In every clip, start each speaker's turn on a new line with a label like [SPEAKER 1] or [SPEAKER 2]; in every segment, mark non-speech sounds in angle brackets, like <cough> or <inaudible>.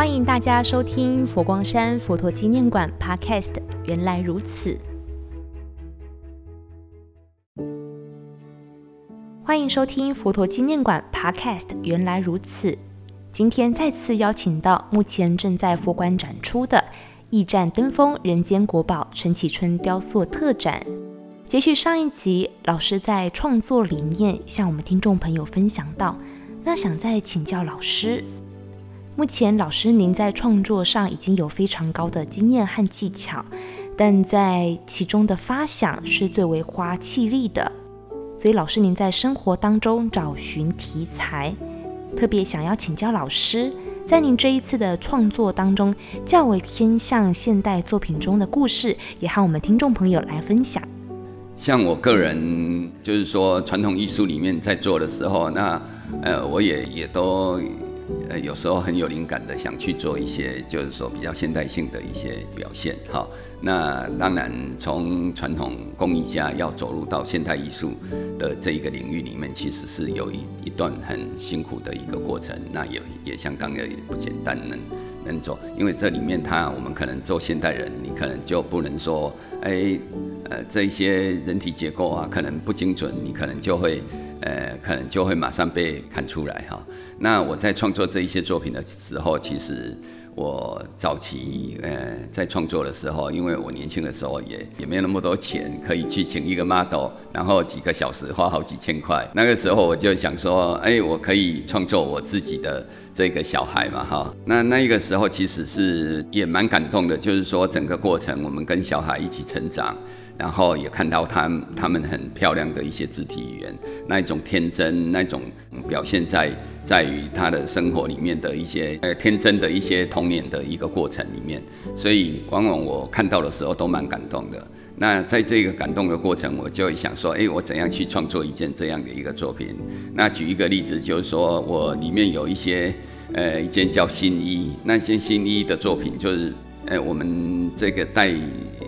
[SPEAKER 1] 欢迎大家收听佛光山佛陀纪念馆 Podcast。原来如此，欢迎收听佛陀纪念馆 Podcast。原来如此，今天再次邀请到目前正在佛馆展出的《驿站登峰人间国宝陈启春雕塑特展》。接续上一集，老师在创作理念向我们听众朋友分享到，那想再请教老师，目前老师您在创作上已经有非常高的经验和技巧，但在其中的发想是最为花气力的，所以老师您在生活当中找寻题材，特别想要请教老师，在您这一次的创作当中，较为偏向现代作品中的故事，也和我们听众朋友来分享。
[SPEAKER 2] 像我个人，就是说传统艺术里面在做的时候，那呃，我也也都呃有时候很有灵感的想去做一些，就是说比较现代性的一些表现。哈，那当然从传统工艺家要走入到现代艺术的这一个领域里面，其实是有一一段很辛苦的一个过程，那也也相当的不简单能。能做，因为这里面他我们可能做现代人，你可能就不能说，哎，呃，这一些人体结构啊，可能不精准，你可能就会，呃，可能就会马上被看出来哈。那我在创作这一些作品的时候，其实。我早期呃在创作的时候，因为我年轻的时候也也没有那么多钱可以去请一个 model，然后几个小时花好几千块。那个时候我就想说，哎，我可以创作我自己的这个小孩嘛，哈。那那一个时候其实是也蛮感动的，就是说整个过程我们跟小孩一起成长。然后也看到他他们很漂亮的一些肢体语言，那一种天真，那种表现在在于他的生活里面的一些呃天真的一些童年的一个过程里面，所以往往我看到的时候都蛮感动的。那在这个感动的过程，我就会想说，哎，我怎样去创作一件这样的一个作品？那举一个例子，就是说我里面有一些呃一件叫新衣，那件新衣的作品就是。哎，我们这个带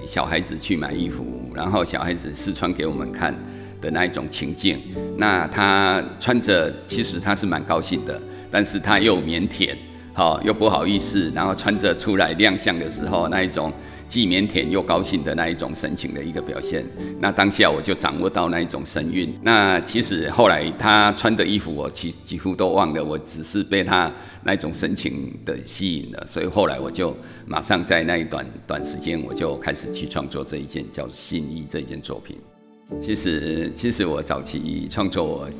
[SPEAKER 2] 小孩子去买衣服，然后小孩子试穿给我们看的那一种情境。那他穿着，其实他是蛮高兴的，但是他又腼腆，好又不好意思，然后穿着出来亮相的时候那一种。既腼腆又高兴的那一种神情的一个表现，那当下我就掌握到那一种神韵。那其实后来他穿的衣服我几几乎都忘了，我只是被他那种神情的吸引了，所以后来我就马上在那一短短时间我就开始去创作这一件叫《新衣》这一件作品。其实其实我早期创作我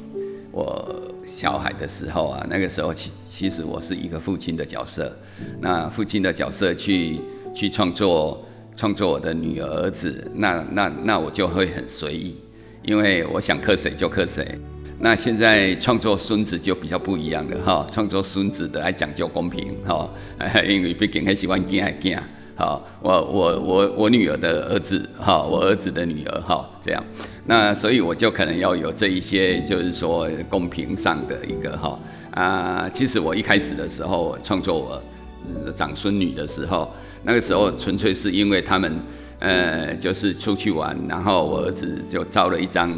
[SPEAKER 2] 我小孩的时候啊，那个时候其其实我是一个父亲的角色，那父亲的角色去。去创作创作我的女儿儿子，那那那我就会很随意，因为我想刻谁就刻谁。那现在创作孙子就比较不一样了哈，创作孙子的还讲究公平哈，<laughs> 因为毕竟还喜欢囝囝，好，我我我我女儿的儿子哈，我儿子的女儿哈，这样，那所以我就可能要有这一些，就是说公平上的一个哈啊，其实我一开始的时候创作我长孙女的时候。那个时候纯粹是因为他们，呃，就是出去玩，然后我儿子就照了一张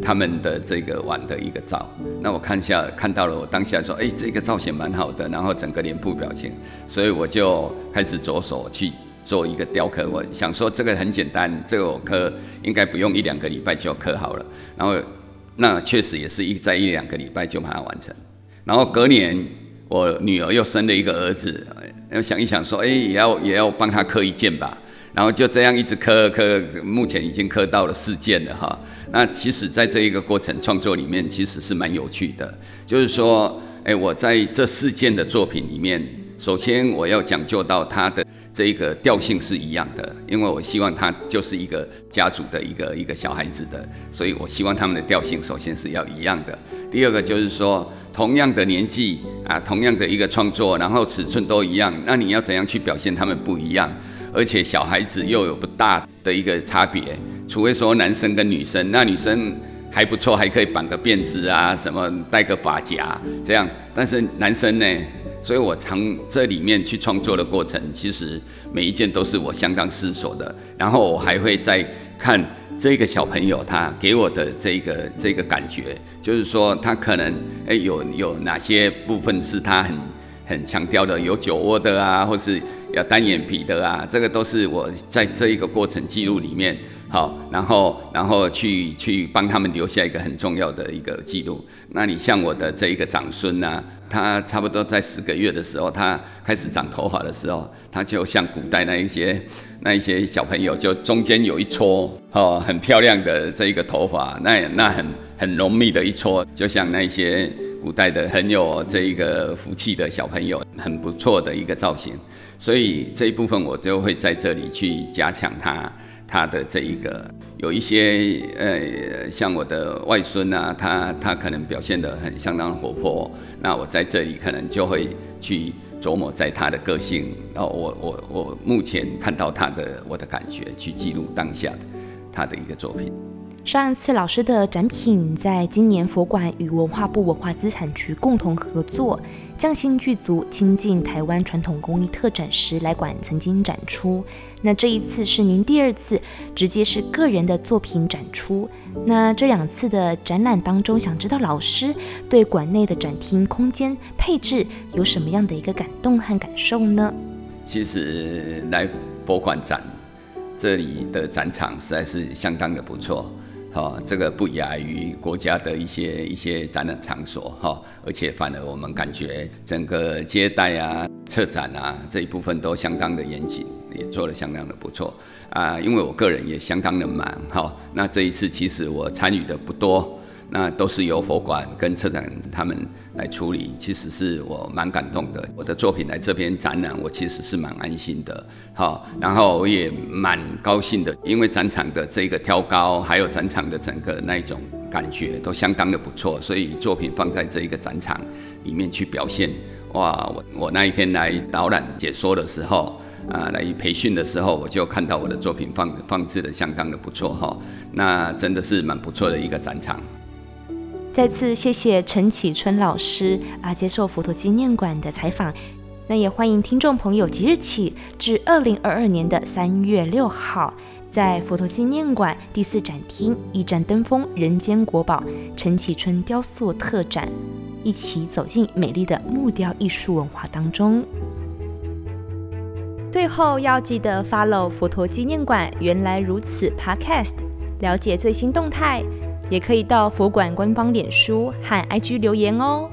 [SPEAKER 2] 他们的这个玩的一个照。那我看下看到了，我当下说，哎，这个造型蛮好的，然后整个脸部表情，所以我就开始着手去做一个雕刻。我想说这个很简单，这个我刻应该不用一两个礼拜就刻好了。然后那确实也是一在一两个礼拜就把它完成。然后隔年我女儿又生了一个儿子。要想一想，说，哎，也要也要帮他刻一件吧，然后就这样一直刻刻，目前已经刻到了四件了哈。那其实，在这一个过程创作里面，其实是蛮有趣的。就是说，哎，我在这四件的作品里面，首先我要讲究到它的这一个调性是一样的，因为我希望他就是一个家族的一个一个小孩子的，所以我希望他们的调性首先是要一样的。第二个就是说。同样的年纪 <laughs> 啊，同样的一个创作，然后尺寸都一样，那你要怎样去表现他们不一样？而且小孩子又有不大的一个差别，除非说男生跟女生，那女生还不错，还可以绑个辫子啊，什么戴个发夹这样，但是男生呢？所以我从这里面去创作的过程，其实每一件都是我相当思索的，然后我还会再看。这个小朋友他给我的这个这个感觉，就是说他可能诶有有哪些部分是他很很强调的有酒窝的啊，或是要单眼皮的啊，这个都是我在这一个过程记录里面，好，然后然后去去帮他们留下一个很重要的一个记录。那你像我的这一个长孙呢，他差不多在十个月的时候，他开始长头发的时候，他就像古代那一些那一些小朋友，就中间有一撮哦，很漂亮的这一个头发，那那很很浓密的一撮，就像那些。古代的很有这一个福气的小朋友，很不错的一个造型，所以这一部分我就会在这里去加强他他的这一个有一些呃，像我的外孙啊，他他可能表现得很相当活泼，那我在这里可能就会去琢磨在他的个性，然后我我我目前看到他的我的感觉，去记录当下的他的一个作品。
[SPEAKER 1] 上一次老师的展品，在今年佛馆与文化部文化资产局共同合作，匠心具足亲近台湾传统工艺特展时来馆曾经展出。那这一次是您第二次直接是个人的作品展出。那这两次的展览当中，想知道老师对馆内的展厅空间配置有什么样的一个感动和感受呢？
[SPEAKER 2] 其实来佛馆展，这里的展场实在是相当的不错。哦，这个不亚于国家的一些一些展览场所哈，而且反而我们感觉整个接待啊、策展啊这一部分都相当的严谨，也做得相当的不错啊。因为我个人也相当的忙哈，那这一次其实我参与的不多。那都是由佛馆跟策展他们来处理，其实是我蛮感动的。我的作品来这边展览，我其实是蛮安心的。好，然后我也蛮高兴的，因为展场的这个挑高，还有展场的整个那一种感觉都相当的不错，所以作品放在这一个展场里面去表现，哇！我我那一天来导览解说的时候，啊，来培训的时候，我就看到我的作品放放置的相当的不错哈，那真的是蛮不错的一个展场。
[SPEAKER 1] 再次谢谢陈启春老师啊，接受佛陀纪念馆的采访。那也欢迎听众朋友即日起至二零二二年的三月六号，在佛陀纪念馆第四展厅《一盏灯锋人间国宝》陈启春雕塑特展，一起走进美丽的木雕艺术文化当中。最后要记得 follow 佛陀纪念馆原来如此 Podcast，了解最新动态。也可以到佛馆官方脸书和 IG 留言哦。